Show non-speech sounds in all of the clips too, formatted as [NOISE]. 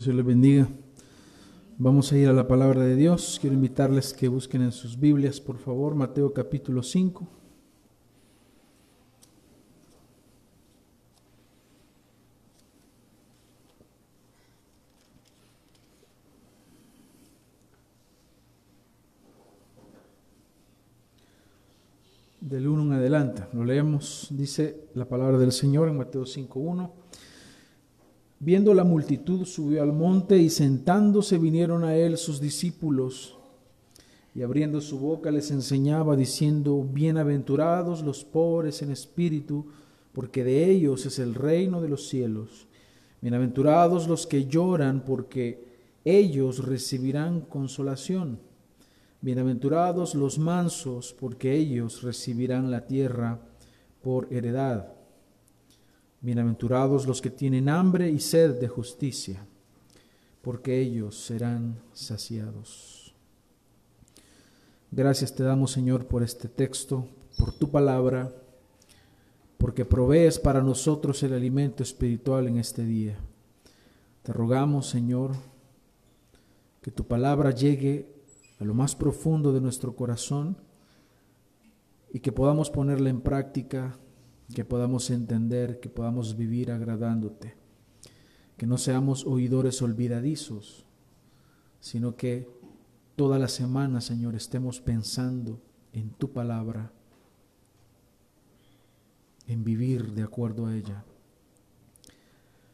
Dios les bendiga. Vamos a ir a la palabra de Dios. Quiero invitarles que busquen en sus Biblias, por favor, Mateo capítulo 5. Del 1 en adelante. Lo leemos, dice la palabra del Señor en Mateo 5.1. Viendo la multitud, subió al monte y sentándose vinieron a él sus discípulos. Y abriendo su boca les enseñaba diciendo, Bienaventurados los pobres en espíritu, porque de ellos es el reino de los cielos. Bienaventurados los que lloran, porque ellos recibirán consolación. Bienaventurados los mansos, porque ellos recibirán la tierra por heredad. Bienaventurados los que tienen hambre y sed de justicia, porque ellos serán saciados. Gracias te damos, Señor, por este texto, por tu palabra, porque provees para nosotros el alimento espiritual en este día. Te rogamos, Señor, que tu palabra llegue a lo más profundo de nuestro corazón y que podamos ponerla en práctica que podamos entender, que podamos vivir agradándote, que no seamos oidores olvidadizos, sino que toda la semana, Señor, estemos pensando en tu palabra, en vivir de acuerdo a ella.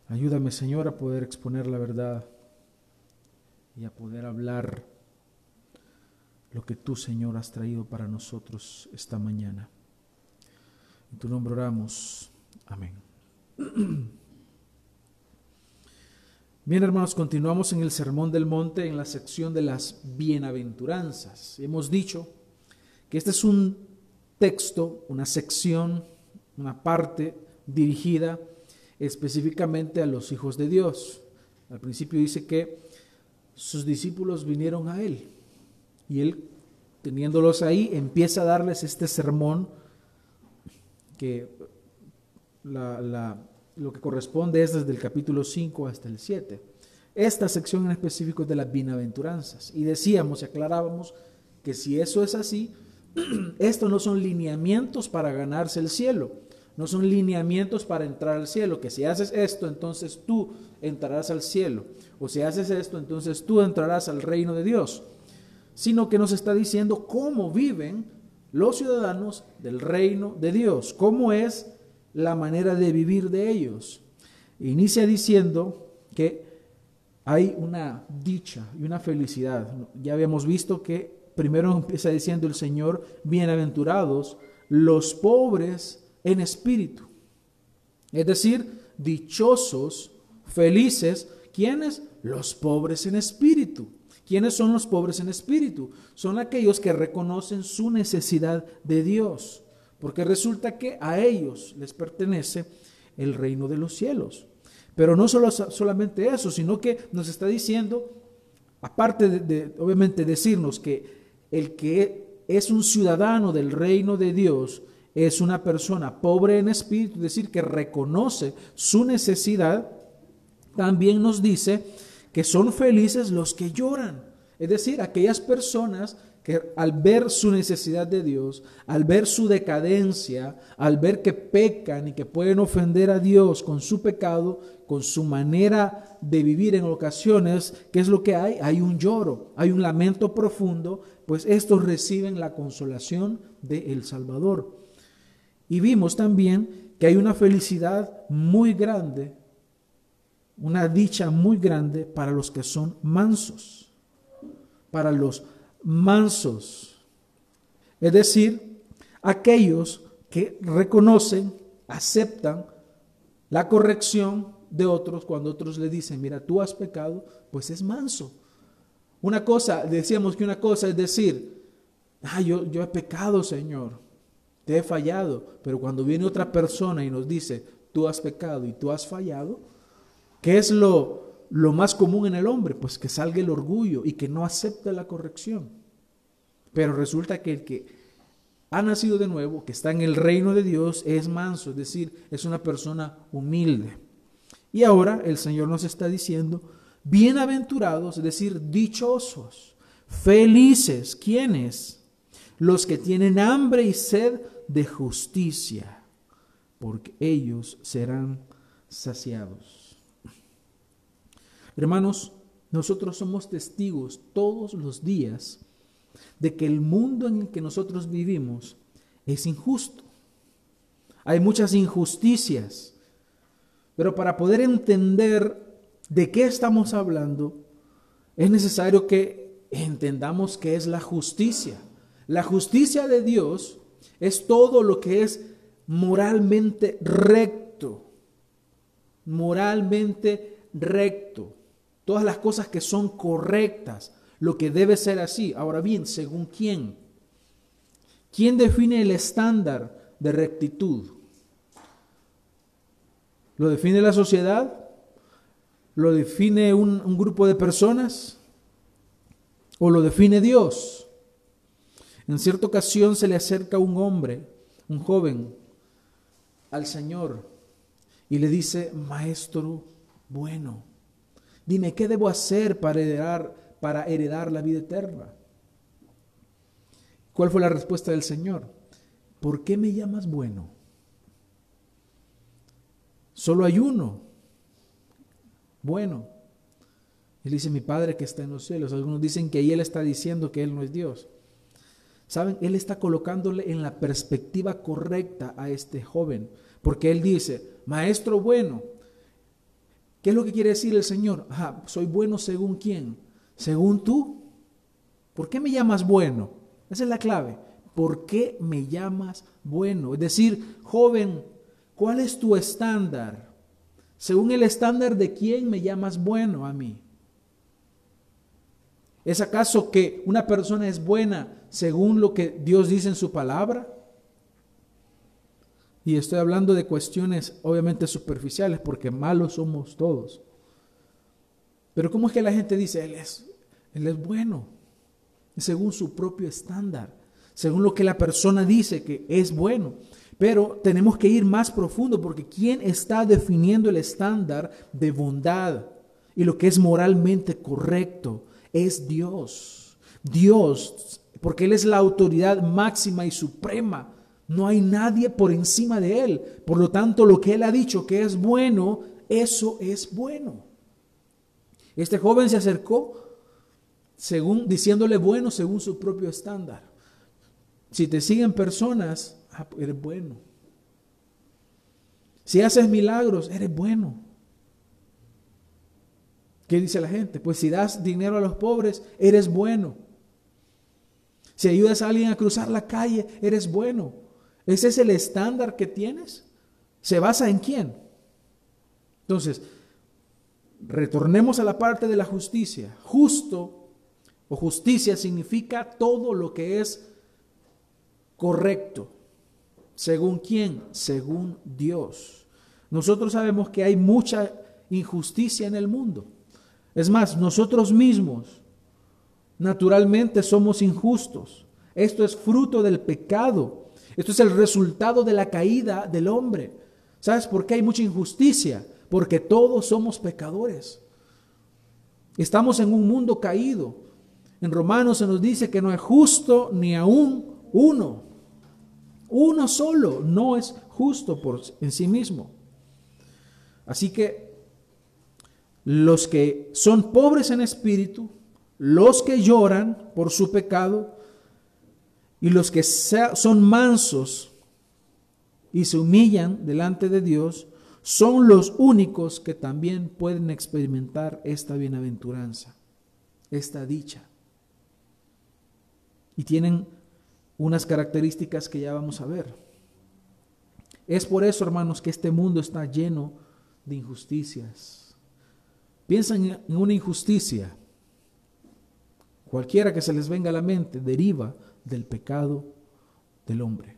Ayúdame, Señor, a poder exponer la verdad y a poder hablar lo que tú, Señor, has traído para nosotros esta mañana. En tu nombre oramos. Amén. [CLEARS THROAT] Bien, hermanos, continuamos en el Sermón del Monte en la sección de las bienaventuranzas. Hemos dicho que este es un texto, una sección, una parte dirigida específicamente a los hijos de Dios. Al principio dice que sus discípulos vinieron a Él y Él, teniéndolos ahí, empieza a darles este sermón que lo que corresponde es desde el capítulo 5 hasta el 7. Esta sección en específico es de las bienaventuranzas. Y decíamos y aclarábamos que si eso es así, [CLEARS THROAT] estos no son lineamientos para ganarse el cielo, no son lineamientos para entrar al cielo, que si haces esto, entonces tú entrarás al cielo, o si haces esto, entonces tú entrarás al reino de Dios, sino que nos está diciendo cómo viven los ciudadanos del reino de Dios. ¿Cómo es la manera de vivir de ellos? Inicia diciendo que hay una dicha y una felicidad. Ya habíamos visto que primero [LAUGHS] empieza diciendo el Señor, bienaventurados los pobres en espíritu. Es decir, dichosos, felices, ¿quiénes? Los pobres en espíritu. ¿Quiénes son los pobres en espíritu? Son aquellos que reconocen su necesidad de Dios, porque resulta que a ellos les pertenece el reino de los cielos. Pero no solo, solamente eso, sino que nos está diciendo, aparte de, obviamente decirnos que el que es un ciudadano del reino de Dios es una persona pobre en espíritu, es decir, que reconoce su necesidad, también nos dice que son felices los que lloran. Es decir, aquellas personas que al ver su necesidad de Dios, al ver su decadencia, al ver que pecan y que pueden ofender a Dios con su pecado, con su manera de vivir en ocasiones, ¿qué es lo que hay? Hay un lloro, hay un lamento profundo, pues estos reciben la consolación de el Salvador. Y vimos también que hay una felicidad muy grande una dicha muy grande para los que son mansos, para los mansos, es decir, aquellos que reconocen, aceptan la corrección de otros cuando otros le dicen, mira, tú has pecado, pues es manso. Una cosa, decíamos que una cosa es decir, ah, yo, yo he pecado, Señor, te he fallado, pero cuando viene otra persona y nos dice, tú has pecado y tú has fallado, ¿Qué es lo, más común en el hombre? Pues que salga el orgullo y que no acepte la corrección. Pero resulta que el que ha nacido de nuevo, que está en el reino de Dios, es manso, es decir, es una persona humilde. Y ahora el Señor nos está diciendo, Bienaventurados, es decir, dichosos, felices, ¿quiénes? Los que tienen hambre y sed de justicia, porque ellos serán saciados. Hermanos, nosotros somos testigos todos los días de que el mundo en el que nosotros vivimos es injusto. Hay muchas injusticias, pero para poder entender de qué estamos hablando, es necesario que entendamos qué es la justicia. La justicia de Dios es todo lo que es moralmente recto, moralmente recto, todas las cosas que son correctas, lo que debe ser así. Ahora bien, ¿según quién? ¿Quién define el estándar de rectitud? ¿Lo define la sociedad? ¿Lo define un, grupo de personas? ¿O lo define Dios? En cierta ocasión se le acerca un hombre, un joven, al Señor y le dice, Maestro bueno, dime, ¿qué debo hacer para heredar, para heredar la vida eterna? ¿Cuál fue la respuesta del Señor? ¿Por qué me llamas bueno? Solo hay uno bueno. Él dice, mi Padre que está en los cielos. Algunos dicen que ahí Él está diciendo que Él no es Dios. Saben, Él está colocándole en la perspectiva correcta a este joven. Porque Él dice, Maestro bueno. ¿Qué es lo que quiere decir el Señor? soy bueno según quién? Según tú. ¿Por qué me llamas bueno? Esa es la clave. ¿Por qué me llamas bueno? Es decir, joven, ¿cuál es tu estándar? Según el estándar de quién me llamas bueno a mí. ¿Es acaso que una persona es buena según lo que Dios dice en su palabra? Y estoy hablando de cuestiones obviamente superficiales porque malos somos todos. Pero ¿cómo es que la gente dice, Él es, él es bueno? Según su propio estándar, según lo que la persona dice que es bueno. Pero tenemos que ir más profundo porque ¿quién está definiendo el estándar de bondad y lo que es moralmente correcto? Es Dios. Dios, porque Él es la autoridad máxima y suprema. No hay nadie por encima de Él. Por lo tanto, lo que Él ha dicho que es bueno, eso es bueno. Este joven se acercó según diciéndole bueno según su propio estándar. Si te siguen personas Ah, eres bueno. Si haces milagros, eres bueno. ¿Qué dice la gente? Pues si das dinero a los pobres, eres bueno. Si ayudas a alguien a cruzar la calle, eres bueno. ¿Ese es el estándar que tienes? ¿Se basa en quién? Entonces, retornemos a la parte de la justicia. Justo o justicia significa todo lo que es correcto. ¿Según quién? Según Dios. Nosotros sabemos que hay mucha injusticia en el mundo. Es más, nosotros mismos naturalmente somos injustos. Esto es fruto del pecado. Esto es el resultado de la caída del hombre. ¿Sabes por qué hay mucha injusticia? Porque todos somos pecadores. Estamos en un mundo caído. En Romanos se nos dice que no es justo ni aún uno. Uno solo no es justo por en sí mismo. Así que los que son pobres en espíritu, los que lloran por su pecado y los que son mansos y se humillan delante de Dios, son los únicos que también pueden experimentar esta bienaventuranza, esta dicha. Y tienen unas características que ya vamos a ver. Es por eso, hermanos, que este mundo está lleno de injusticias. Piensan en una injusticia. Cualquiera que se les venga a la mente deriva del pecado del hombre.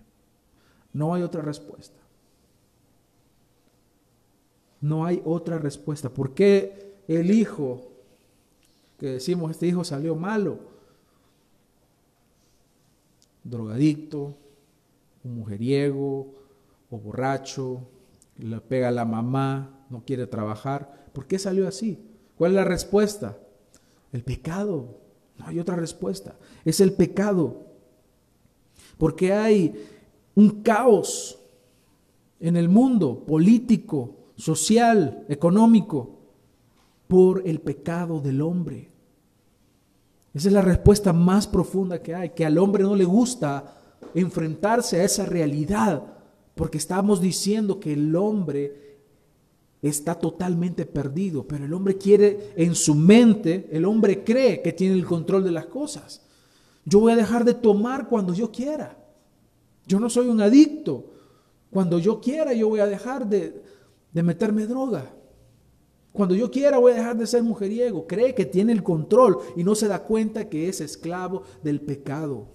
No hay otra respuesta. No hay otra respuesta. ¿Por qué el hijo, que decimos este hijo salió malo? drogadicto, un mujeriego o borracho, le pega a la mamá, no quiere trabajar. ¿Por qué salió así? ¿Cuál es la respuesta? El pecado. No hay otra respuesta. Es el pecado. Porque hay un caos en el mundo político, social, económico, por el pecado del hombre. Esa es la respuesta más profunda que hay, que al hombre no le gusta enfrentarse a esa realidad, porque estamos diciendo que el hombre está totalmente perdido, pero el hombre quiere en su mente, el hombre cree que tiene el control de las cosas. Yo voy a dejar de tomar cuando yo quiera. Yo no soy un adicto. Cuando yo quiera, yo voy a dejar de, de meterme droga. Cuando yo quiera, voy a dejar de ser mujeriego. Cree que tiene el control y no se da cuenta que es esclavo del pecado.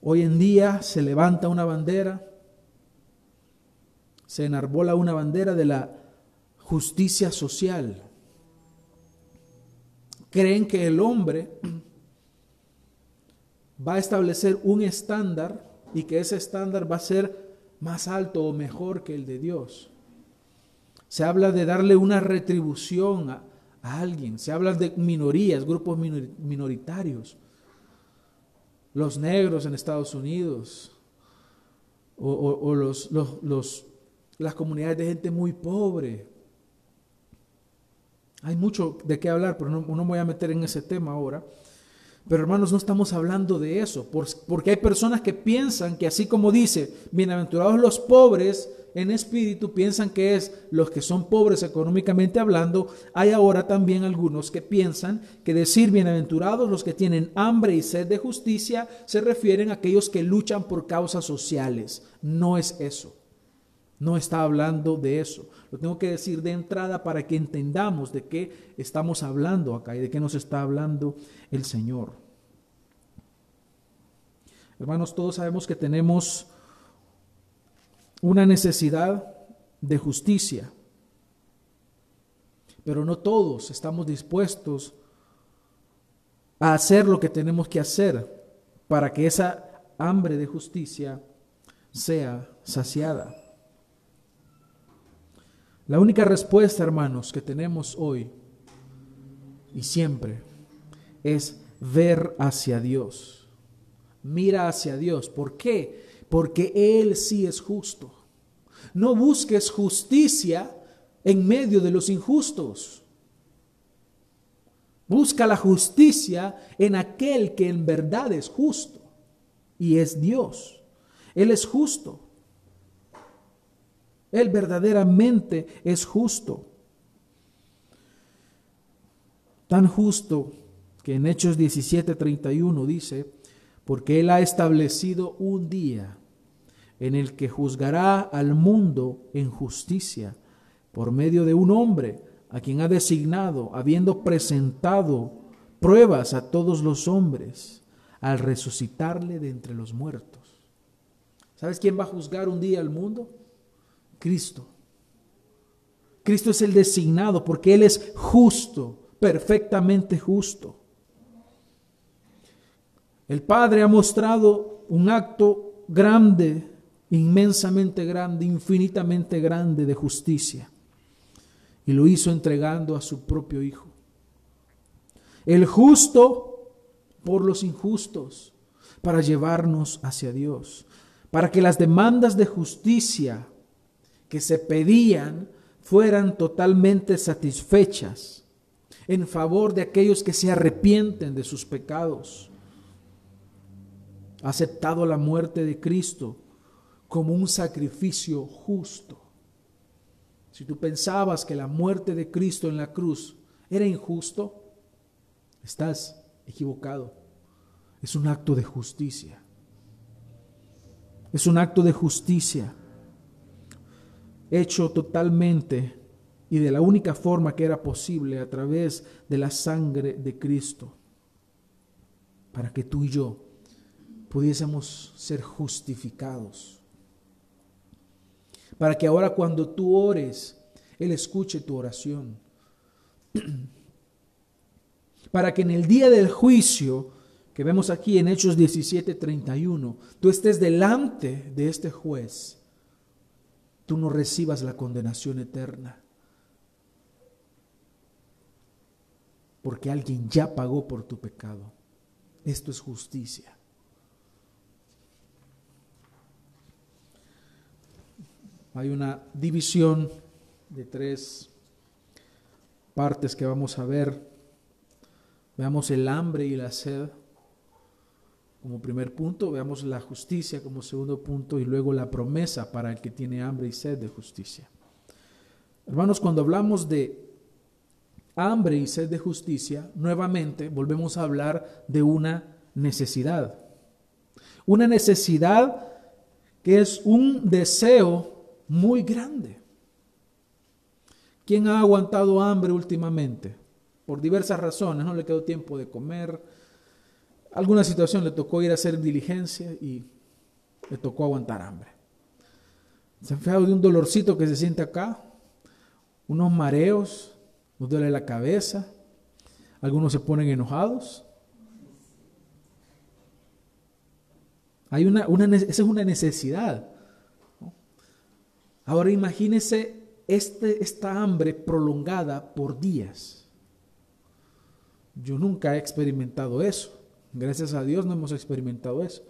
Hoy en día se levanta una bandera se enarbola una bandera de la justicia social. Creen que el hombre va a establecer un estándar y que ese estándar va a ser más alto o mejor que el de Dios. Se habla de darle una retribución a, alguien, se habla de minorías, grupos minoritarios, los negros en Estados Unidos o, los, los las comunidades de gente muy pobre. Hay mucho de qué hablar, pero no, no me voy a meter en ese tema ahora. Pero hermanos, no estamos hablando de eso, porque hay personas que piensan que así como dice, bienaventurados los pobres en espíritu, piensan que es los que son pobres económicamente hablando. Hay ahora también algunos que piensan que decir bienaventurados los que tienen hambre y sed de justicia se refieren a aquellos que luchan por causas sociales. No es eso. No está hablando de eso. Lo tengo que decir de entrada para que entendamos de qué estamos hablando acá y de qué nos está hablando el Señor. Hermanos, todos sabemos que tenemos una necesidad de justicia, pero no todos estamos dispuestos a hacer lo que tenemos que hacer para que esa hambre de justicia sea saciada. La única respuesta, hermanos, que tenemos hoy y siempre es ver hacia Dios. Mira hacia Dios. ¿Por qué? Porque Él sí es justo. No busques justicia en medio de los injustos. Busca la justicia en aquel que en verdad es justo y es Dios. Él es justo. Él verdaderamente es justo. Tan justo que en Hechos 17:31 dice, porque Él ha establecido un día en el que juzgará al mundo en justicia por medio de un hombre a quien ha designado, habiendo presentado pruebas a todos los hombres al resucitarle de entre los muertos. ¿Sabes quién va a juzgar un día al mundo? Cristo. Cristo es el designado porque Él es justo, perfectamente justo. El Padre ha mostrado un acto grande, inmensamente grande, infinitamente grande de justicia. Y lo hizo entregando a su propio Hijo. El justo por los injustos, para llevarnos hacia Dios, para que las demandas de justicia que se pedían fueran totalmente satisfechas en favor de aquellos que se arrepienten de sus pecados. Aceptado la muerte de Cristo como un sacrificio justo. Si tú pensabas que la muerte de Cristo en la cruz era injusto, estás equivocado. Es un acto de justicia. Es un acto de justicia hecho totalmente y de la única forma que era posible a través de la sangre de Cristo, para que tú y yo pudiésemos ser justificados. Para que ahora cuando tú ores, Él escuche tu oración. [CLEARS THROAT] Para que en el día del juicio, que vemos aquí en Hechos 17:31, tú estés delante de este juez tú no recibas la condenación eterna, porque alguien ya pagó por tu pecado. Esto es justicia. Hay una división de tres partes que vamos a ver. Veamos el hambre y la sed como primer punto, veamos la justicia como segundo punto y luego la promesa para el que tiene hambre y sed de justicia. Hermanos, cuando hablamos de hambre y sed de justicia, nuevamente volvemos a hablar de una necesidad. Una necesidad que es un deseo muy grande. ¿Quién ha aguantado hambre últimamente? Por diversas razones, no le quedó tiempo de comer, alguna situación le tocó ir a hacer diligencia y le tocó aguantar hambre. Se fijado de un dolorcito que se siente acá, unos mareos, nos duele la cabeza, algunos se ponen enojados. Hay una, esa es una necesidad. Ahora imagínese este, esta hambre prolongada por días. Yo nunca he experimentado eso. Gracias a Dios no hemos experimentado eso.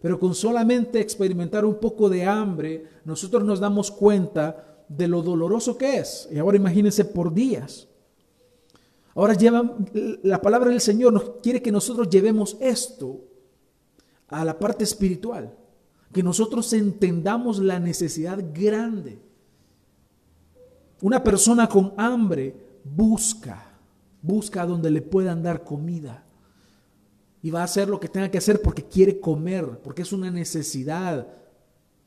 Pero con solamente experimentar un poco de hambre, nosotros nos damos cuenta de lo doloroso que es. Y ahora imagínense por días. Ahora llevan, la palabra del Señor nos quiere que nosotros llevemos esto a la parte espiritual, que nosotros entendamos la necesidad grande. Una persona con hambre busca, busca donde le puedan dar comida y va a hacer lo que tenga que hacer porque quiere comer, porque es una necesidad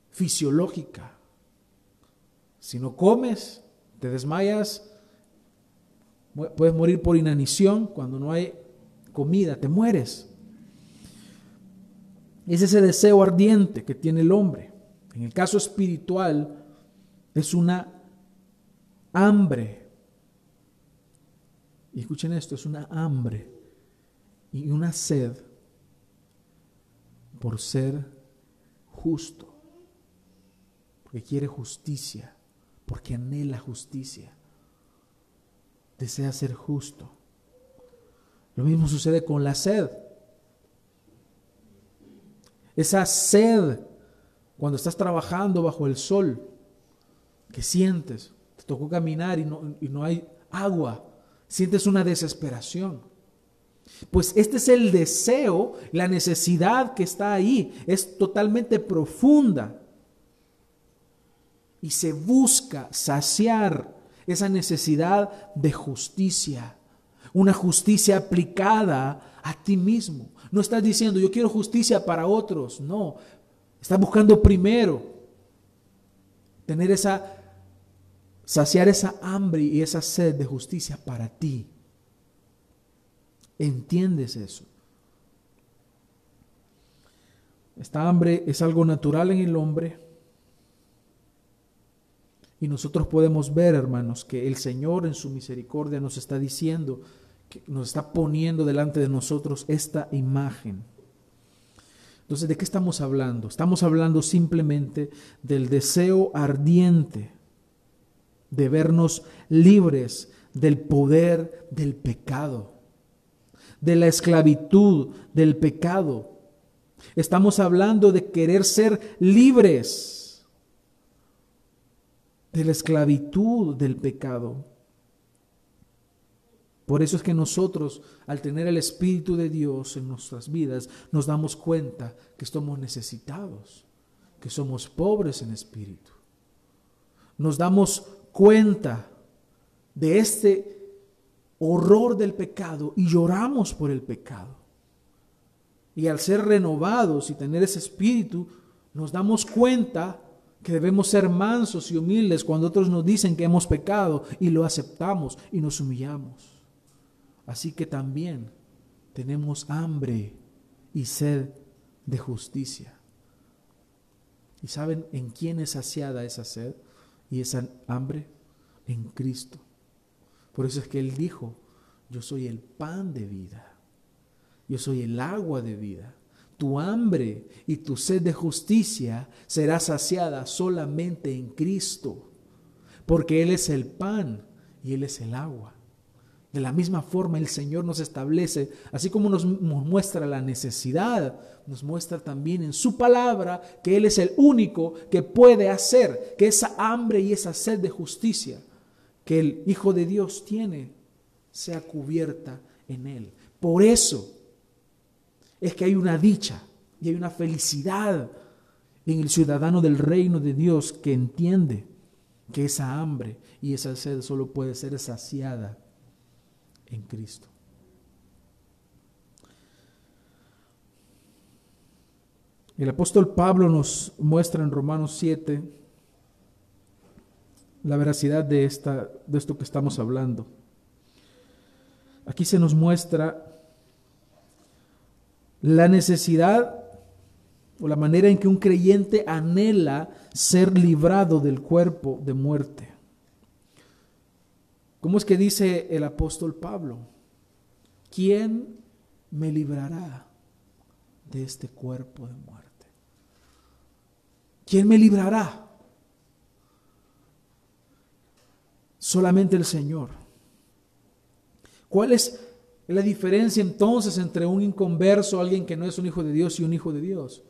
fisiológica. Si no comes, te desmayas, puedes morir por inanición, cuando no hay comida, te mueres. Es ese deseo ardiente que tiene el hombre. En el caso espiritual, es una hambre. Y escuchen esto, es una hambre y una sed por ser justo, porque quiere justicia, porque anhela justicia, desea ser justo. Lo mismo sucede con la sed. Esa sed cuando estás trabajando bajo el sol, que sientes, te tocó caminar y no, y no hay agua, sientes una desesperación. Pues este es el deseo, la necesidad que está ahí, es totalmente profunda. Y se busca saciar esa necesidad de justicia, una justicia aplicada a ti mismo. No estás diciendo, yo quiero justicia para otros, no. Estás buscando primero tener esa, saciar esa hambre y esa sed de justicia para ti. ¿Entiendes eso? Esta hambre es algo natural en el hombre. Y nosotros podemos ver, hermanos, que el Señor en su misericordia nos está diciendo, que nos está poniendo delante de nosotros esta imagen. Entonces, ¿de qué estamos hablando? Estamos hablando simplemente del deseo ardiente de vernos libres del poder del pecado de la esclavitud, del pecado. Estamos hablando de querer ser libres de la esclavitud del pecado. Por eso es que nosotros, al tener el Espíritu de Dios en nuestras vidas, nos damos cuenta que estamos necesitados, que somos pobres en espíritu. Nos damos cuenta de este horror del pecado y lloramos por el pecado. Y al ser renovados y tener ese espíritu, nos damos cuenta que debemos ser mansos y humildes cuando otros nos dicen que hemos pecado y lo aceptamos y nos humillamos. Así que también tenemos hambre y sed de justicia. ¿Y saben en quién es saciada esa sed y esa hambre? En Cristo. Por eso es que Él dijo, yo soy el pan de vida, yo soy el agua de vida. Tu hambre y tu sed de justicia será saciada solamente en Cristo, porque Él es el pan y Él es el agua. De la misma forma el Señor nos establece, así como nos muestra la necesidad, nos muestra también en su palabra que Él es el único que puede hacer que esa hambre y esa sed de justicia que el Hijo de Dios tiene sea cubierta en Él. Por eso es que hay una dicha y hay una felicidad en el ciudadano del reino de Dios que entiende que esa hambre y esa sed solo puede ser saciada en Cristo. El apóstol Pablo nos muestra en Romanos 7 la veracidad de, esta, de esto que estamos hablando. Aquí se nos muestra la necesidad o la manera en que un creyente anhela ser librado del cuerpo de muerte. ¿Cómo es que dice el apóstol Pablo? ¿Quién me librará de este cuerpo de muerte? ¿Quién me librará? Solamente el Señor. ¿Cuál es la diferencia entonces entre un inconverso, alguien que no es un hijo de Dios y un hijo de Dios?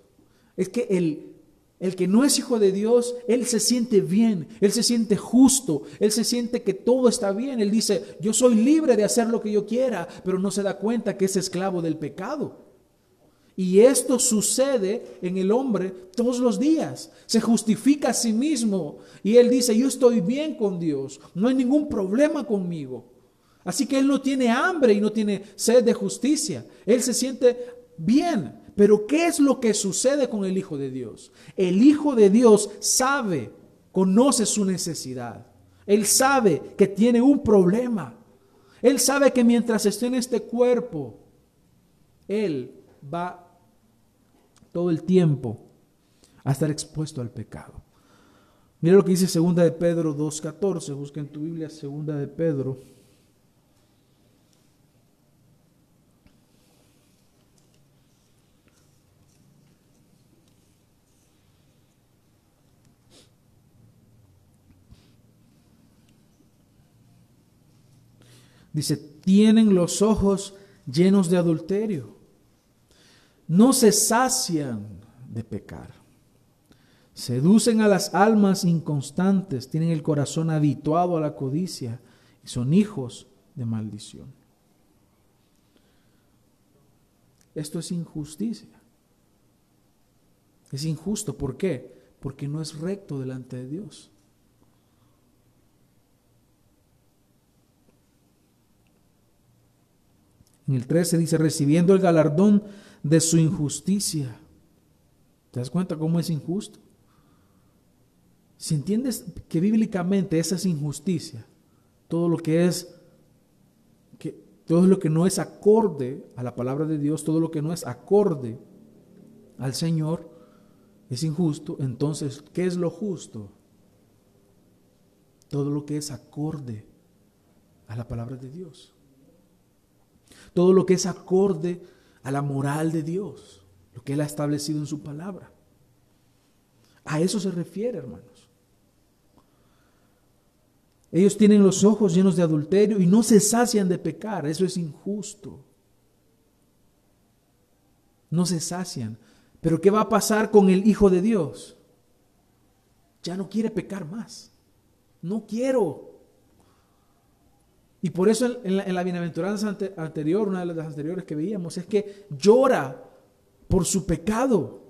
Es que el, el que no es hijo de Dios, él se siente bien, él se siente justo, él se siente que todo está bien. Él dice, yo soy libre de hacer lo que yo quiera, pero no se da cuenta que es esclavo del pecado. Y esto sucede en el hombre todos los días. Se justifica a sí mismo y él dice, yo estoy bien con Dios, no hay ningún problema conmigo. Así que él no tiene hambre y no tiene sed de justicia. Él se siente bien. Pero ¿qué es lo que sucede con el Hijo de Dios? El Hijo de Dios sabe, conoce su necesidad. Él sabe que tiene un problema. Él sabe que mientras esté en este cuerpo, Él va todo el tiempo a estar expuesto al pecado. Mira lo que dice segunda de Pedro 2.14. Busca en tu Biblia segunda de Pedro Dice, tienen los ojos llenos de adulterio. No se sacian de pecar. Seducen a las almas inconstantes, tienen el corazón habituado a la codicia y son hijos de maldición. Esto es injusticia. Es injusto. ¿Por qué? Porque no es recto delante de Dios. En el 13 dice, recibiendo el galardón de su injusticia. ¿Te das cuenta cómo es injusto? Si entiendes que bíblicamente esa es injusticia, todo lo que es que todo lo que no es acorde a la palabra de Dios, todo lo que no es acorde al Señor es injusto, entonces ¿qué es lo justo? Todo lo que es acorde a la palabra de Dios todo lo que es acorde a la moral de Dios, lo que Él ha establecido en su palabra. A eso se refiere, hermanos. Ellos tienen los ojos llenos de adulterio y no se sacian de pecar. Eso es injusto. No se sacian. Pero ¿qué va a pasar con el Hijo de Dios? Ya no quiere pecar más. No quiero. Y por eso en la, bienaventuranza anterior, una de las anteriores que veíamos, es que llora por su pecado.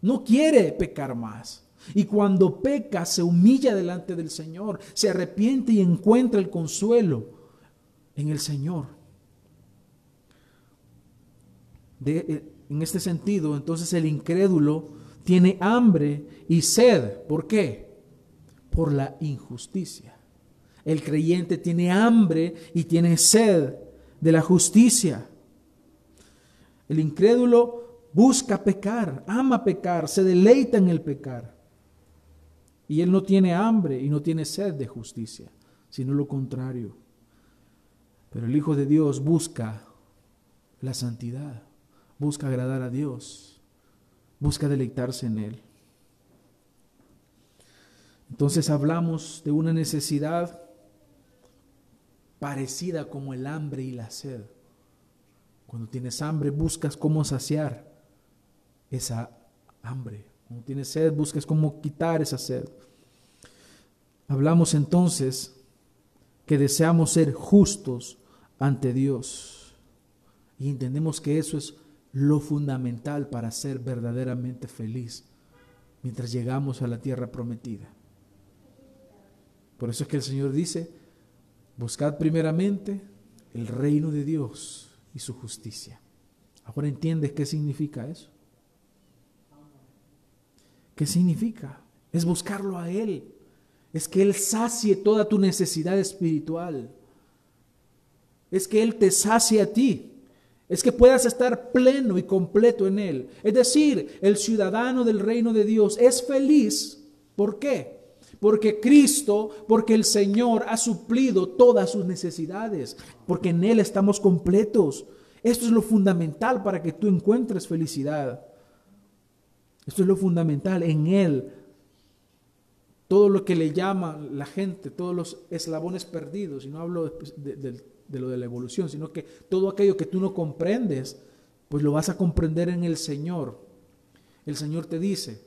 No quiere pecar más. Y cuando peca, se humilla delante del Señor, se arrepiente y encuentra el consuelo en el Señor. Eh, en este sentido, entonces el incrédulo tiene hambre y sed. ¿Por qué? Por la injusticia. El creyente tiene hambre y tiene sed de la justicia. El incrédulo busca pecar, ama pecar, se deleita en el pecar. Y él no tiene hambre y no tiene sed de justicia, sino lo contrario. Pero el Hijo de Dios busca la santidad, busca agradar a Dios, busca deleitarse en Él. Entonces hablamos de una necesidad parecida como el hambre y la sed. Cuando tienes hambre, buscas cómo saciar esa hambre. Cuando tienes sed, buscas cómo quitar esa sed. Hablamos entonces que deseamos ser justos ante Dios. Y entendemos que eso es lo fundamental para ser verdaderamente feliz mientras llegamos a la tierra prometida. Por eso es que el Señor dice, buscad primeramente el reino de Dios y su justicia. Ahora entiendes qué significa eso. ¿Qué significa? Es buscarlo a Él. Es que Él sacie toda tu necesidad espiritual. Es que Él te sacie a ti. Es que puedas estar pleno y completo en Él. Es decir, el ciudadano del reino de Dios es feliz. ¿Por qué? Porque Cristo, porque el Señor ha suplido todas sus necesidades. Porque en Él estamos completos. Esto es lo fundamental para que tú encuentres felicidad. Esto es lo fundamental. En Él, todo lo que le llama la gente, todos los eslabones perdidos, y no hablo de, lo de la evolución, sino que todo aquello que tú no comprendes, pues lo vas a comprender en el Señor. El Señor te dice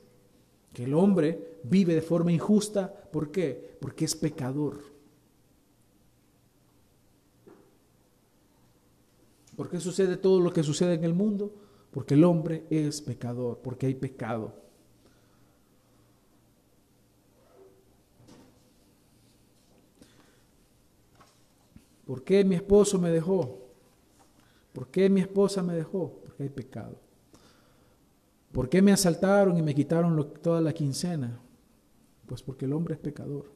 que el hombre vive de forma injusta. ¿Por qué? Porque es pecador. ¿Por qué sucede todo lo que sucede en el mundo? Porque el hombre es pecador, porque hay pecado. ¿Por qué mi esposo me dejó? ¿Por qué mi esposa me dejó? Porque hay pecado. ¿Por qué me asaltaron y me quitaron toda la quincena? Pues porque el hombre es pecador.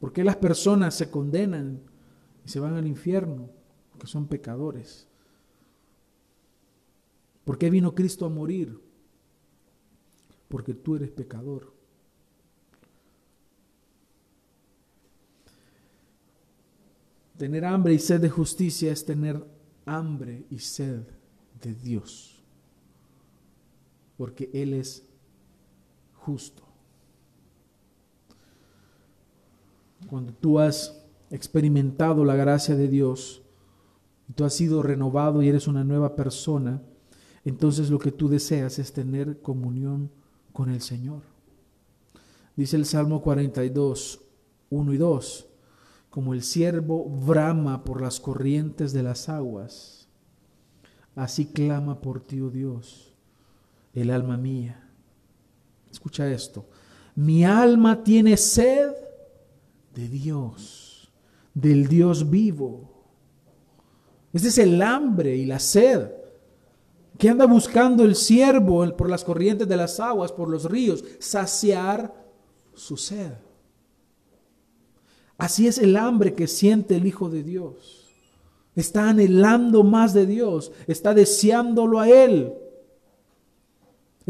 ¿Por qué las personas se condenan y se van al infierno? que son pecadores. ¿Por qué vino Cristo a morir? Porque tú eres pecador. Tener hambre y sed de justicia es tener hambre y sed de Dios. Porque Él es justo. Cuando tú has experimentado la gracia de Dios, tú has sido renovado y eres una nueva persona, entonces lo que tú deseas es tener comunión con el Señor. Dice el Salmo 42, 1 y 2, como el siervo brama por las corrientes de las aguas, así clama por ti, oh Dios, el alma mía. Escucha esto, mi alma tiene sed de Dios, del Dios vivo. Este es el hambre y la sed que anda buscando el siervo por las corrientes de las aguas, por los ríos, saciar su sed. Así es el hambre que siente el Hijo de Dios. Está anhelando más de Dios, está deseándolo a Él.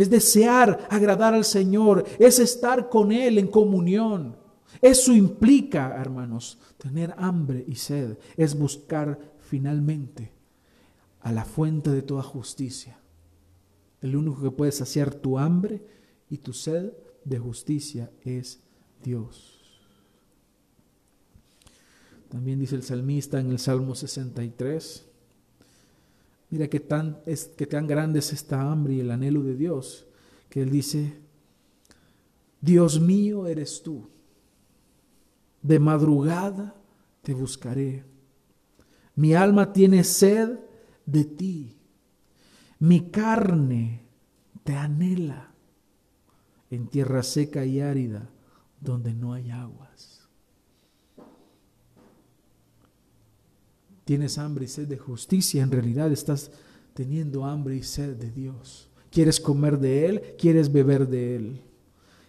Es desear agradar al Señor, es estar con Él en comunión. Eso implica, hermanos, tener hambre y sed, es buscar finalmente a la fuente de toda justicia. El único que puede saciar tu hambre y tu sed de justicia es Dios. También dice el salmista en el Salmo 63, mira que tan, que tan grande es esta hambre y el anhelo de Dios, que él dice, Dios mío eres tú, de madrugada te buscaré mi alma tiene sed de ti. Mi carne te anhela en tierra seca y árida donde no hay aguas. Tienes hambre y sed de justicia, en realidad estás teniendo hambre y sed de Dios. Quieres comer de Él, quieres beber de Él.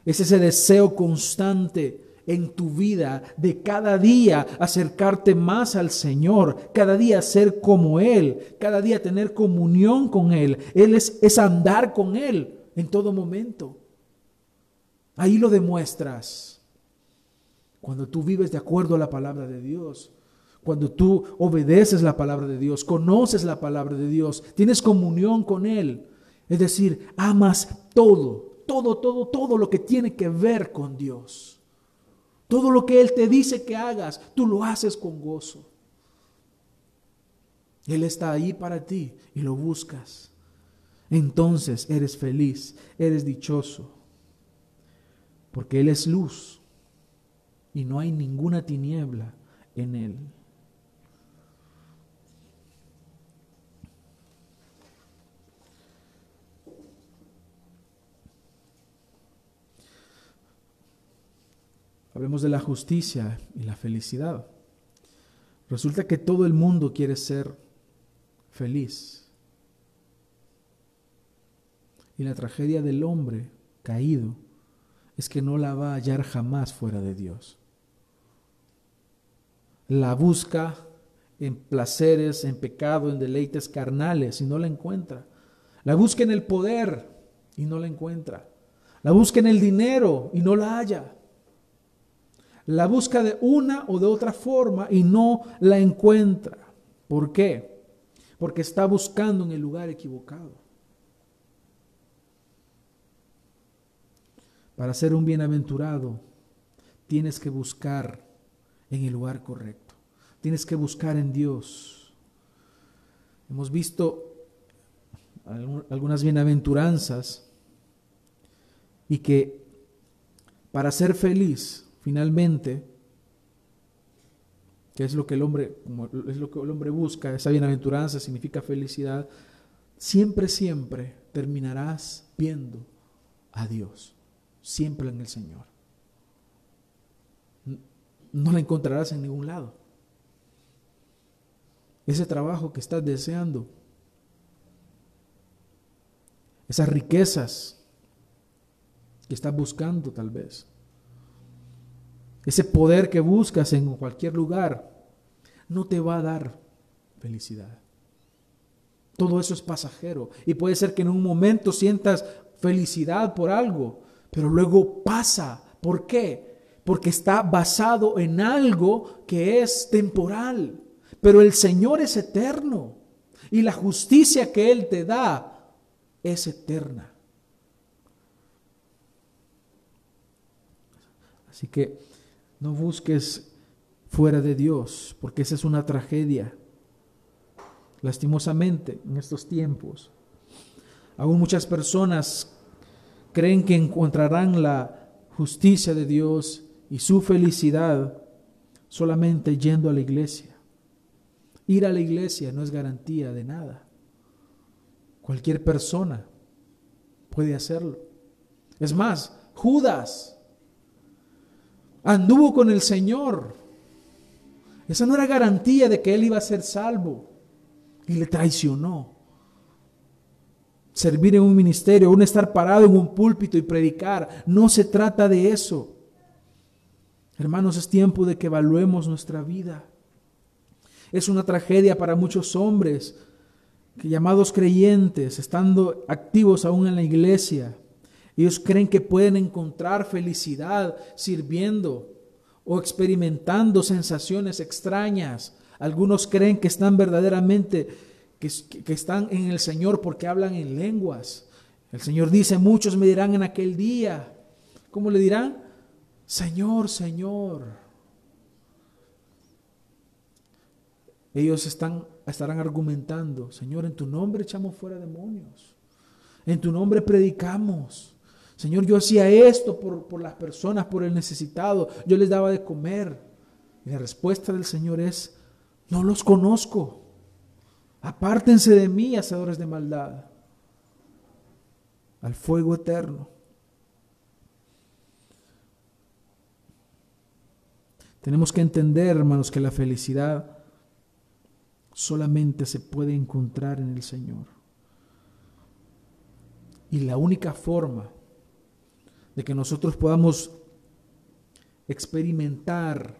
Es ese deseo constante en tu vida de cada día acercarte más al Señor, cada día ser como Él, cada día tener comunión con Él. Él es, es andar con Él en todo momento. Ahí lo demuestras. Cuando tú vives de acuerdo a la palabra de Dios, cuando tú obedeces la palabra de Dios, conoces la palabra de Dios, tienes comunión con Él. Es decir, amas todo, todo, todo, todo lo que tiene que ver con Dios. Todo lo que Él te dice que hagas, tú lo haces con gozo. Él está ahí para ti y lo buscas. Entonces eres feliz, eres dichoso, porque Él es luz y no hay ninguna tiniebla en Él. Hablemos de la justicia y la felicidad. Resulta que todo el mundo quiere ser feliz. Y la tragedia del hombre caído es que no la va a hallar jamás fuera de Dios. La busca en placeres, en pecado, en deleites carnales y no la encuentra. La busca en el poder y no la encuentra. La busca en el dinero y no la halla la busca de una o de otra forma y no la encuentra. ¿Por qué? Porque está buscando en el lugar equivocado. Para ser un bienaventurado, tienes que buscar en el lugar correcto. Tienes que buscar en Dios. Hemos visto algunas bienaventuranzas y que para ser feliz finalmente, que es lo que el hombre, es lo que el hombre busca, esa bienaventuranza significa felicidad, siempre, siempre terminarás viendo a Dios, siempre en el Señor. No la encontrarás en ningún lado. Ese trabajo que estás deseando, esas riquezas que estás buscando tal vez, ese poder que buscas en cualquier lugar, no te va a dar felicidad. Todo eso es pasajero. Y puede ser que en un momento sientas felicidad por algo, pero luego pasa. ¿Por qué? Porque está basado en algo que es temporal. Pero el Señor es eterno. Y la justicia que Él te da es eterna. Así que no busques fuera de Dios, porque esa es una tragedia. Lastimosamente, en estos tiempos, aún muchas personas creen que encontrarán la justicia de Dios y su felicidad solamente yendo a la iglesia. Ir a la iglesia no es garantía de nada. Cualquier persona puede hacerlo. Es más, Judas anduvo con el Señor. Esa no era garantía de que él iba a ser salvo. Y le traicionó. Servir en un ministerio, un estar parado en un púlpito y predicar, no se trata de eso. Hermanos, es tiempo de que evaluemos nuestra vida. Es una tragedia para muchos hombres que llamados creyentes, estando activos aún en la iglesia, ellos creen que pueden encontrar felicidad sirviendo o experimentando sensaciones extrañas. Algunos creen que están verdaderamente, que, están en el Señor porque hablan en lenguas. El Señor dice, muchos me dirán en aquel día, ¿cómo le dirán? Señor, Señor. Ellos están, estarán argumentando, Señor, en tu nombre echamos fuera demonios. En tu nombre predicamos. Señor, yo hacía esto por, las personas, por el necesitado, yo les daba de comer. Y la respuesta del Señor es, no los conozco. Apártense de mí, hacedores de maldad, al fuego eterno. Tenemos que entender, hermanos, que la felicidad solamente se puede encontrar en el Señor. Y la única forma de que nosotros podamos experimentar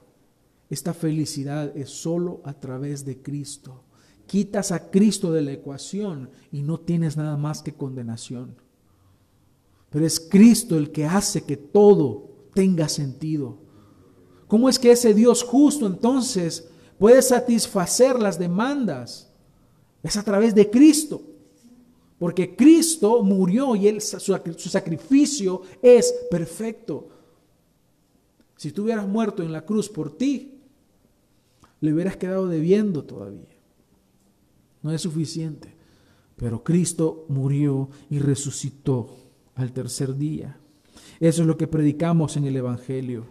esta felicidad es solo a través de Cristo. Quitas a Cristo de la ecuación y no tienes nada más que condenación. Pero es Cristo el que hace que todo tenga sentido. ¿Cómo es que ese Dios justo entonces puede satisfacer las demandas? Es a través de Cristo. Porque Cristo murió y él, su, sacrificio es perfecto. Si tú hubieras muerto en la cruz por ti, le hubieras quedado debiendo todavía. No es suficiente. Pero Cristo murió y resucitó al tercer día. Eso es lo que predicamos en el Evangelio.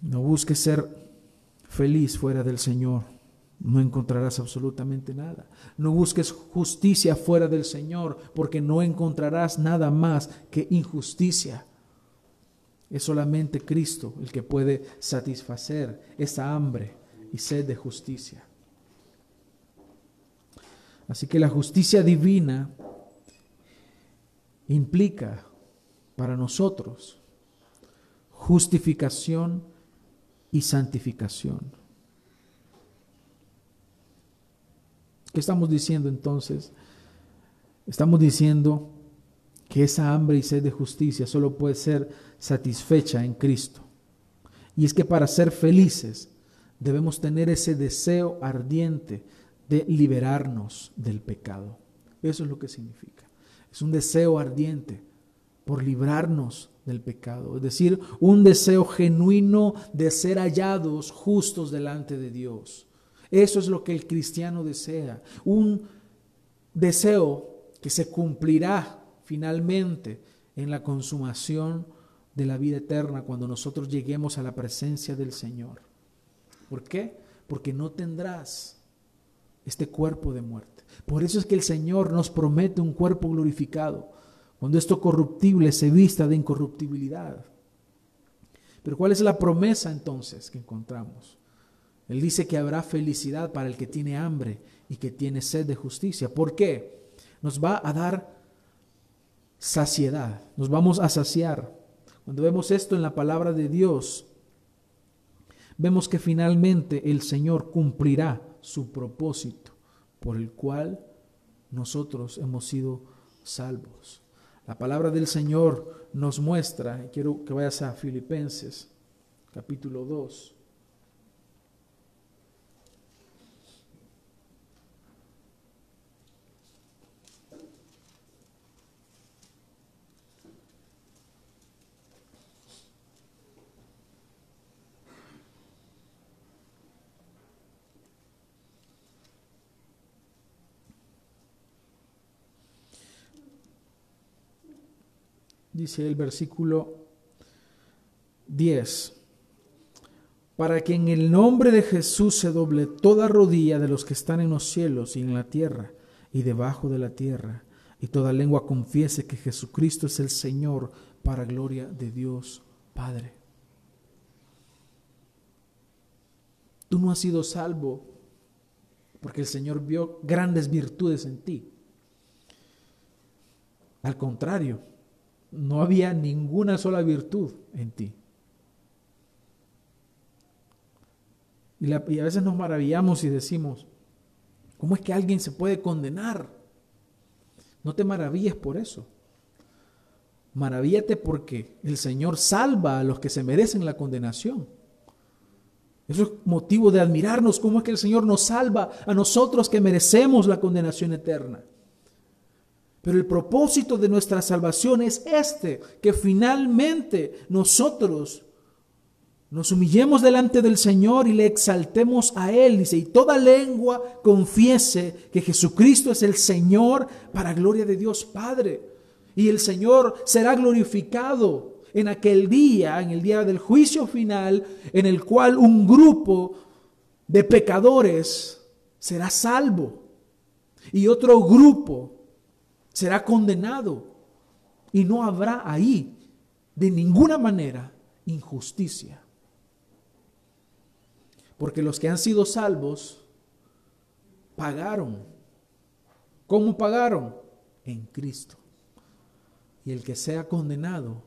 No busques ser feliz fuera del Señor. No encontrarás absolutamente nada. No busques justicia fuera del Señor porque no encontrarás nada más que injusticia. Es solamente Cristo el que puede satisfacer esa hambre y sed de justicia. Así que la justicia divina implica para nosotros justificación y santificación. ¿Qué estamos diciendo entonces? Estamos diciendo que esa hambre y sed de justicia solo puede ser satisfecha en Cristo. Y es que para ser felices debemos tener ese deseo ardiente de liberarnos del pecado. Eso es lo que significa. Es un deseo ardiente por librarnos del pecado, es decir, un deseo genuino de ser hallados justos delante de Dios. Eso es lo que el cristiano desea, un deseo que se cumplirá finalmente en la consumación de la vida eterna cuando nosotros lleguemos a la presencia del Señor. ¿Por qué? Porque no tendrás este cuerpo de muerte. Por eso es que el Señor nos promete un cuerpo glorificado, cuando esto corruptible se vista de incorruptibilidad. Pero ¿cuál es la promesa entonces que encontramos? Él dice que habrá felicidad para el que tiene hambre y que tiene sed de justicia. ¿Por qué? Nos va a dar saciedad, nos vamos a saciar. Cuando vemos esto en la palabra de Dios, vemos que finalmente el Señor cumplirá su propósito por el cual nosotros hemos sido salvos. La palabra del Señor nos muestra, y quiero que vayas a Filipenses capítulo 2. Dice el versículo 10, para que en el nombre de Jesús se doble toda rodilla de los que están en los cielos y en la tierra y debajo de la tierra, y toda lengua confiese que Jesucristo es el Señor para gloria de Dios Padre. Tú no has sido salvo porque el Señor vio grandes virtudes en ti. Al contrario, no había ninguna sola virtud en ti. Y, a veces nos maravillamos y decimos, ¿cómo es que alguien se puede condenar? No te maravilles por eso. Maravíllate porque el Señor salva a los que se merecen la condenación. Eso es motivo de admirarnos, cómo es que el Señor nos salva a nosotros que merecemos la condenación eterna. Pero el propósito de nuestra salvación es este, que finalmente nosotros nos humillemos delante del Señor y le exaltemos a Él. Dice, y toda lengua confiese que Jesucristo es el Señor para gloria de Dios Padre. Y el Señor será glorificado en aquel día, en el día del juicio final, en el cual un grupo de pecadores será salvo y otro grupo será condenado y no habrá ahí de ninguna manera injusticia. Porque los que han sido salvos pagaron. ¿Cómo pagaron? En Cristo. Y el que sea condenado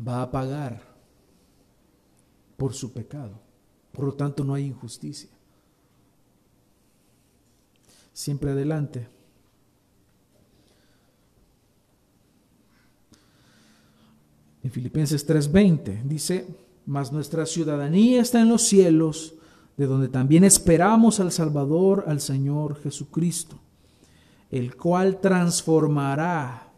va a pagar por su pecado. Por lo tanto, no hay injusticia. Siempre adelante. En Filipenses 3:20 dice, mas nuestra ciudadanía está en los cielos, de donde también esperamos al Salvador, al Señor Jesucristo, el cual transformará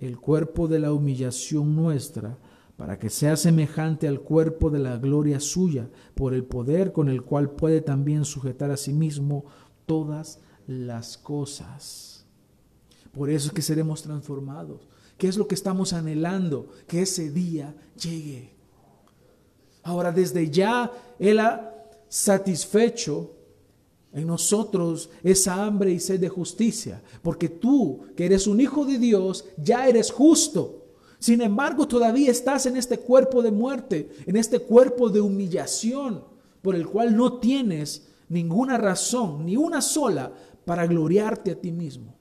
el cuerpo de la humillación nuestra, para que sea semejante al cuerpo de la gloria suya, por el poder con el cual puede también sujetar a sí mismo todas las cosas. Por eso es que seremos transformados. ¿Qué es lo que estamos anhelando? Que ese día llegue. Ahora, desde ya Él ha satisfecho en nosotros esa hambre y sed de justicia, porque tú, que eres un hijo de Dios, ya eres justo. Sin embargo, todavía estás en este cuerpo de muerte, en este cuerpo de humillación, por el cual no tienes ninguna razón, ni una sola, para gloriarte a ti mismo.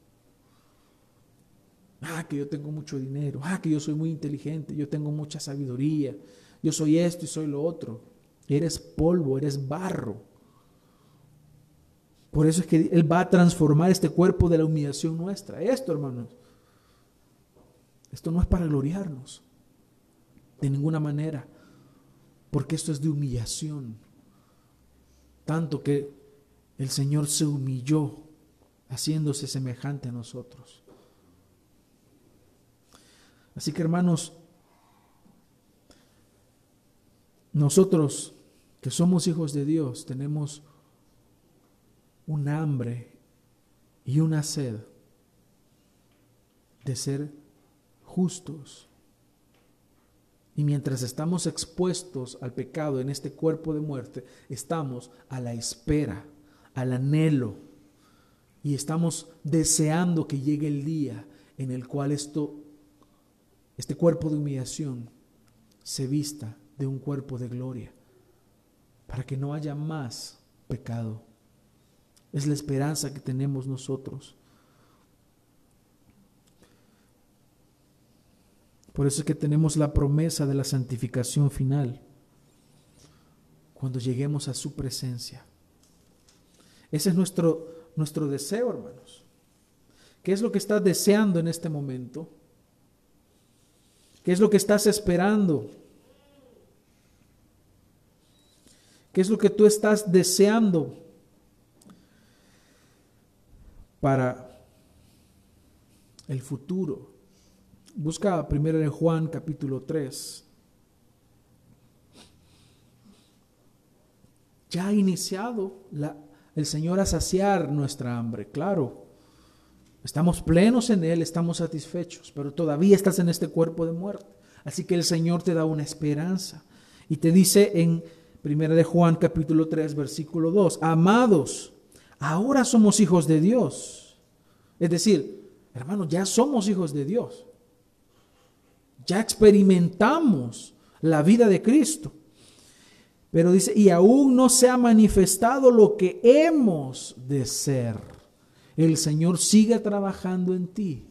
Ah, que yo tengo mucho dinero, ah, que yo soy muy inteligente, yo tengo mucha sabiduría, yo soy esto y soy lo otro. Eres polvo, eres barro. Por eso es que Él va a transformar este cuerpo de la humillación nuestra. Esto, hermanos, esto no es para gloriarnos, de ninguna manera, porque esto es de humillación. Tanto que el Señor se humilló haciéndose semejante a nosotros. Así que hermanos, nosotros que somos hijos de Dios tenemos un hambre y una sed de ser justos. Y mientras estamos expuestos al pecado en este cuerpo de muerte, estamos a la espera, al anhelo, y estamos deseando que llegue el día en el cual esto, este cuerpo de humillación se vista de un cuerpo de gloria, para que no haya más pecado. Es la esperanza que tenemos nosotros. Por eso es que tenemos la promesa de la santificación final cuando lleguemos a su presencia. Ese es nuestro, nuestro deseo, hermanos. ¿Qué es lo que estás deseando en este momento? ¿Qué es lo que estás esperando? ¿Qué es lo que tú estás deseando para el futuro? Busca primero en Juan capítulo 3. Ya ha iniciado el Señor a saciar nuestra hambre, claro. Estamos plenos en Él, estamos satisfechos, pero todavía estás en este cuerpo de muerte. Así que el Señor te da una esperanza. Y te dice en 1 de Juan capítulo 3 versículo 2, amados, ahora somos hijos de Dios. Es decir, hermanos, ya somos hijos de Dios. Ya experimentamos la vida de Cristo. Pero dice, y aún no se ha manifestado lo que hemos de ser. El Señor sigue trabajando en ti.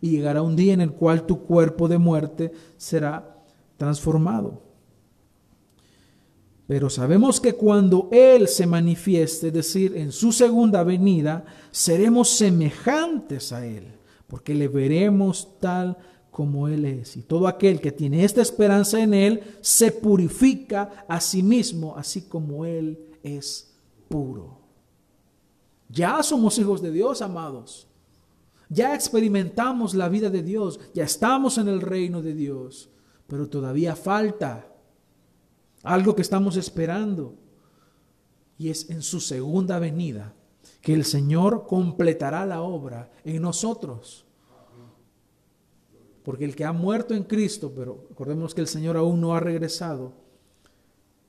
Y llegará un día en el cual tu cuerpo de muerte será transformado. Pero sabemos que cuando Él se manifieste, es decir, en su segunda venida, seremos semejantes a Él, porque le veremos tal como Él es. Y todo aquel que tiene esta esperanza en Él se purifica a sí mismo, así como Él es puro. Ya somos hijos de Dios, amados. Ya experimentamos la vida de Dios, ya estamos en el reino de Dios, pero todavía falta algo que estamos esperando. Y es en su segunda venida que el Señor completará la obra en nosotros. Porque el que ha muerto en Cristo, pero recordemos que el Señor aún no ha regresado,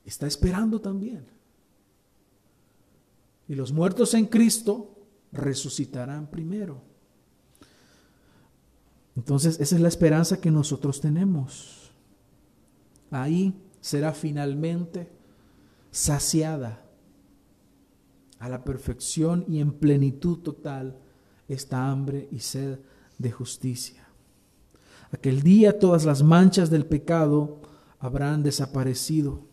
está esperando también. Y los muertos en Cristo resucitarán primero. Entonces, esa es la esperanza que nosotros tenemos. Ahí será finalmente saciada a la perfección y en plenitud total esta hambre y sed de justicia. Aquel día todas las manchas del pecado habrán desaparecido.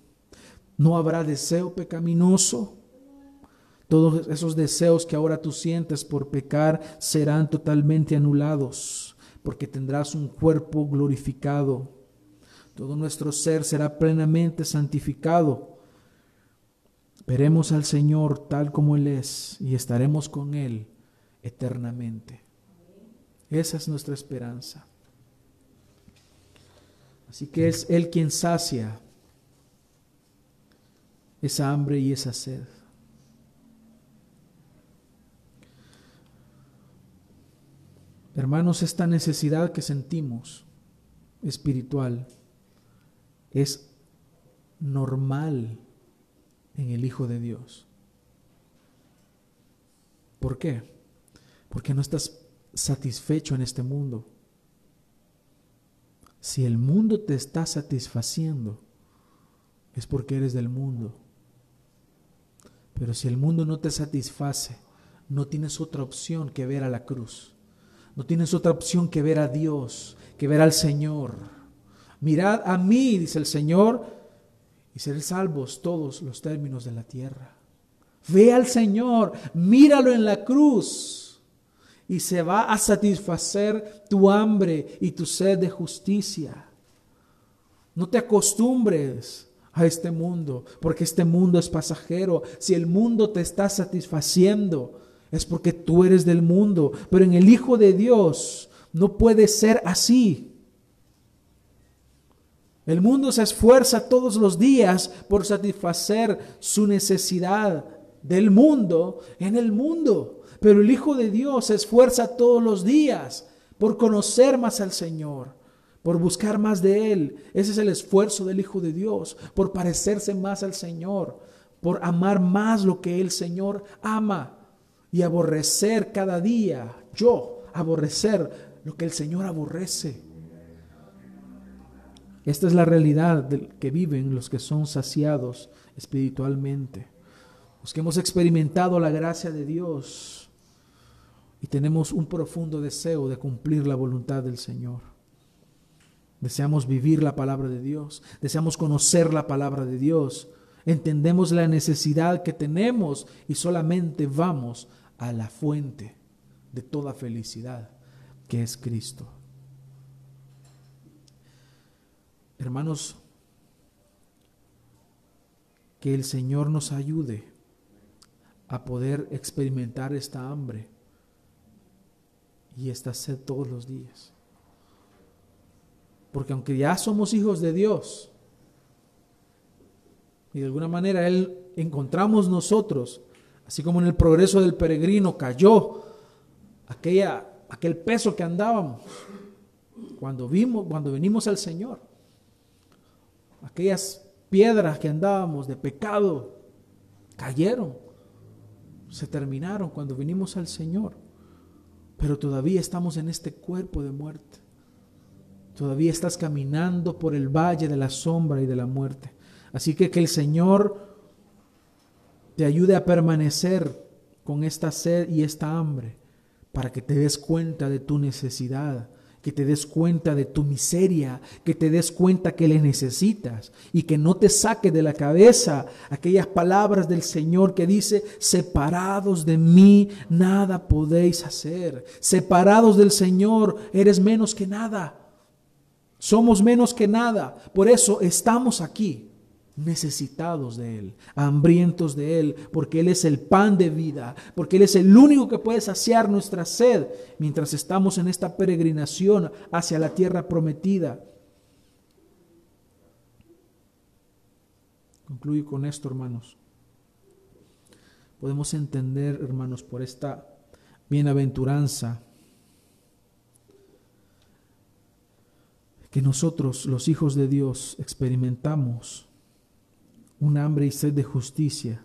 No habrá deseo pecaminoso. Todos esos deseos que ahora tú sientes por pecar serán totalmente anulados, porque tendrás un cuerpo glorificado. Todo nuestro ser será plenamente santificado. Veremos al Señor tal como Él es y estaremos con Él eternamente. Esa es nuestra esperanza. Así que es Él quien sacia esa hambre y esa sed. Hermanos, esta necesidad que sentimos espiritual es normal en el Hijo de Dios. ¿Por qué? Porque no estás satisfecho en este mundo. Si el mundo te está satisfaciendo, es porque eres del mundo. Pero si el mundo no te satisface, no tienes otra opción que ver a la cruz. No tienes otra opción que ver a Dios, que ver al Señor. Mirad a mí, dice el Señor, y seréis salvos todos los términos de la tierra. Ve al Señor, míralo en la cruz y se va a satisfacer tu hambre y tu sed de justicia. No te acostumbres a este mundo, porque este mundo es pasajero. Si el mundo te está satisfaciendo, es porque tú eres del mundo, pero en el Hijo de Dios no puede ser así. El mundo se esfuerza todos los días por satisfacer su necesidad del mundo en el mundo, pero el Hijo de Dios se esfuerza todos los días por conocer más al Señor, por buscar más de Él. Ese es el esfuerzo del Hijo de Dios, por parecerse más al Señor, por amar más lo que el Señor ama y aborrecer cada día, yo aborrecer lo que el Señor aborrece. Esta es la realidad que viven los que son saciados espiritualmente, los que hemos experimentado la gracia de Dios y tenemos un profundo deseo de cumplir la voluntad del Señor. Deseamos vivir la palabra de Dios, deseamos conocer la palabra de Dios, entendemos la necesidad que tenemos y solamente vamos a la fuente de toda felicidad, que es Cristo. Hermanos, que el Señor nos ayude a poder experimentar esta hambre y esta sed todos los días. Porque aunque ya somos hijos de Dios, y de alguna manera Él encontramos nosotros Así como en el progreso del peregrino cayó aquella, aquel peso que andábamos cuando vimos, cuando venimos al Señor. Aquellas piedras que andábamos de pecado cayeron, se terminaron cuando vinimos al Señor. Pero todavía estamos en este cuerpo de muerte. Todavía estás caminando por el valle de la sombra y de la muerte. Así que que el Señor te ayude a permanecer con esta sed y esta hambre, para que te des cuenta de tu necesidad, que te des cuenta de tu miseria, que te des cuenta que le necesitas y que no te saque de la cabeza aquellas palabras del Señor que dice, separados de mí nada podéis hacer, separados del Señor eres menos que nada, somos menos que nada, por eso estamos aquí necesitados de Él, hambrientos de Él, porque Él es el pan de vida, porque Él es el único que puede saciar nuestra sed mientras estamos en esta peregrinación hacia la tierra prometida. Concluyo con esto, hermanos. Podemos entender, hermanos, por esta bienaventuranza, que nosotros, los hijos de Dios, experimentamos un hambre y sed de justicia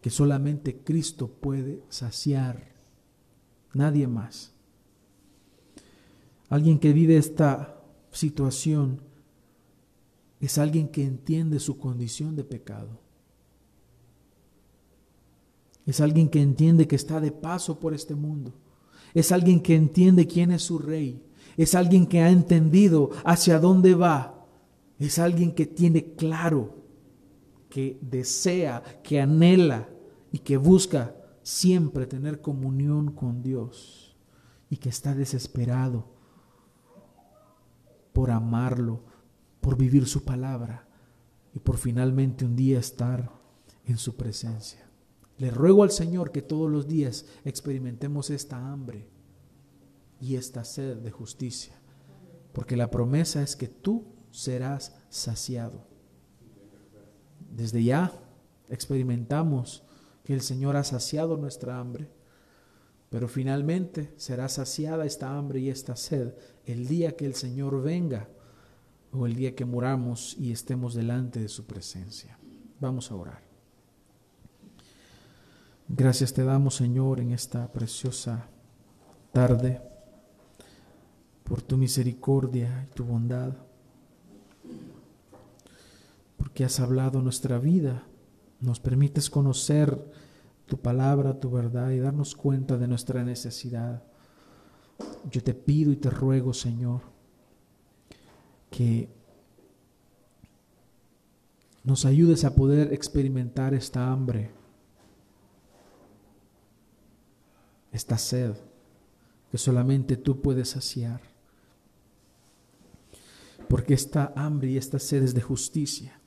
que solamente Cristo puede saciar, nadie más. Alguien que vive esta situación es alguien que entiende su condición de pecado. Es alguien que entiende que está de paso por este mundo. Es alguien que entiende quién es su rey. Es alguien que ha entendido hacia dónde va. Es alguien que tiene claro que desea, que anhela y que busca siempre tener comunión con Dios y que está desesperado por amarlo, por vivir su palabra y por finalmente un día estar en su presencia. Le ruego al Señor que todos los días experimentemos esta hambre y esta sed de justicia porque la promesa es que tú serás saciado. Desde ya experimentamos que el Señor ha saciado nuestra hambre, pero finalmente será saciada esta hambre y esta sed el día que el Señor venga o el día que muramos y estemos delante de su presencia. Vamos a orar. Gracias te damos, Señor, en esta preciosa tarde por tu misericordia y tu bondad, porque has hablado nuestra vida, nos permites conocer tu palabra, tu verdad y darnos cuenta de nuestra necesidad. Yo te pido y te ruego, Señor, que nos ayudes a poder experimentar esta hambre, esta sed que solamente tú puedes saciar porque esta hambre y esta sed es de justicia.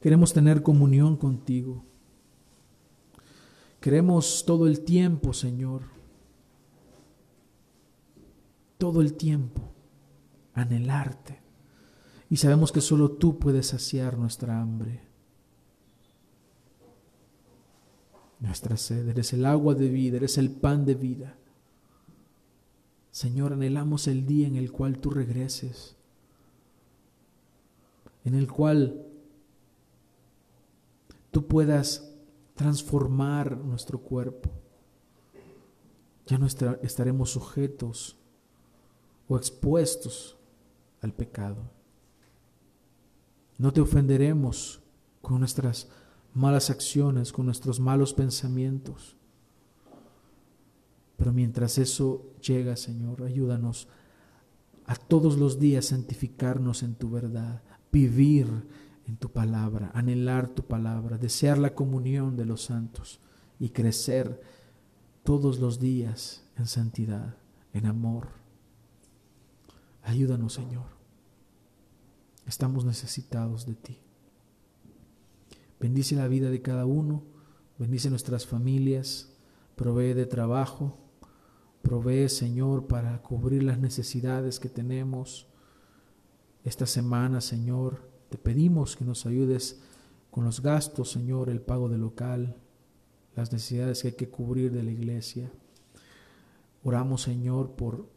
Queremos tener comunión contigo. Queremos todo el tiempo, Señor, todo el tiempo anhelarte. Y sabemos que solo tú puedes saciar nuestra hambre, nuestra sed. Eres el agua de vida, eres el pan de vida. Señor, anhelamos el día en el cual tú regreses, en el cual tú puedas transformar nuestro cuerpo. Ya no estaremos sujetos o expuestos al pecado. No te ofenderemos con nuestras malas acciones, con nuestros malos pensamientos. Pero mientras eso llega, Señor, ayúdanos a todos los días santificarnos en tu verdad, vivir en tu palabra, anhelar tu palabra, desear la comunión de los santos y crecer todos los días en santidad, en amor. Ayúdanos, Señor. Estamos necesitados de ti. Bendice la vida de cada uno, bendice nuestras familias, provee de trabajo, Provee, Señor, para cubrir las necesidades que tenemos esta semana, Señor. Te pedimos que nos ayudes con los gastos, Señor, el pago del local, las necesidades que hay que cubrir de la iglesia. Oramos, Señor, por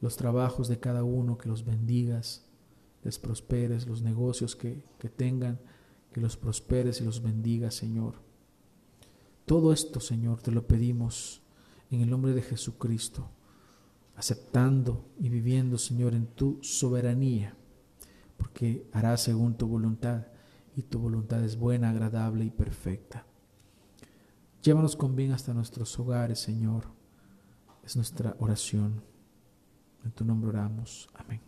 los trabajos de cada uno, que los bendigas, les prosperes, los negocios que, que tengan, que los prosperes y los bendigas, Señor. Todo esto, Señor, te lo pedimos en el nombre de Jesucristo, aceptando y viviendo, Señor, en tu soberanía, porque harás según tu voluntad, y tu voluntad es buena, agradable y perfecta. Llévanos con bien hasta nuestros hogares, Señor. Es nuestra oración. En tu nombre oramos. Amén.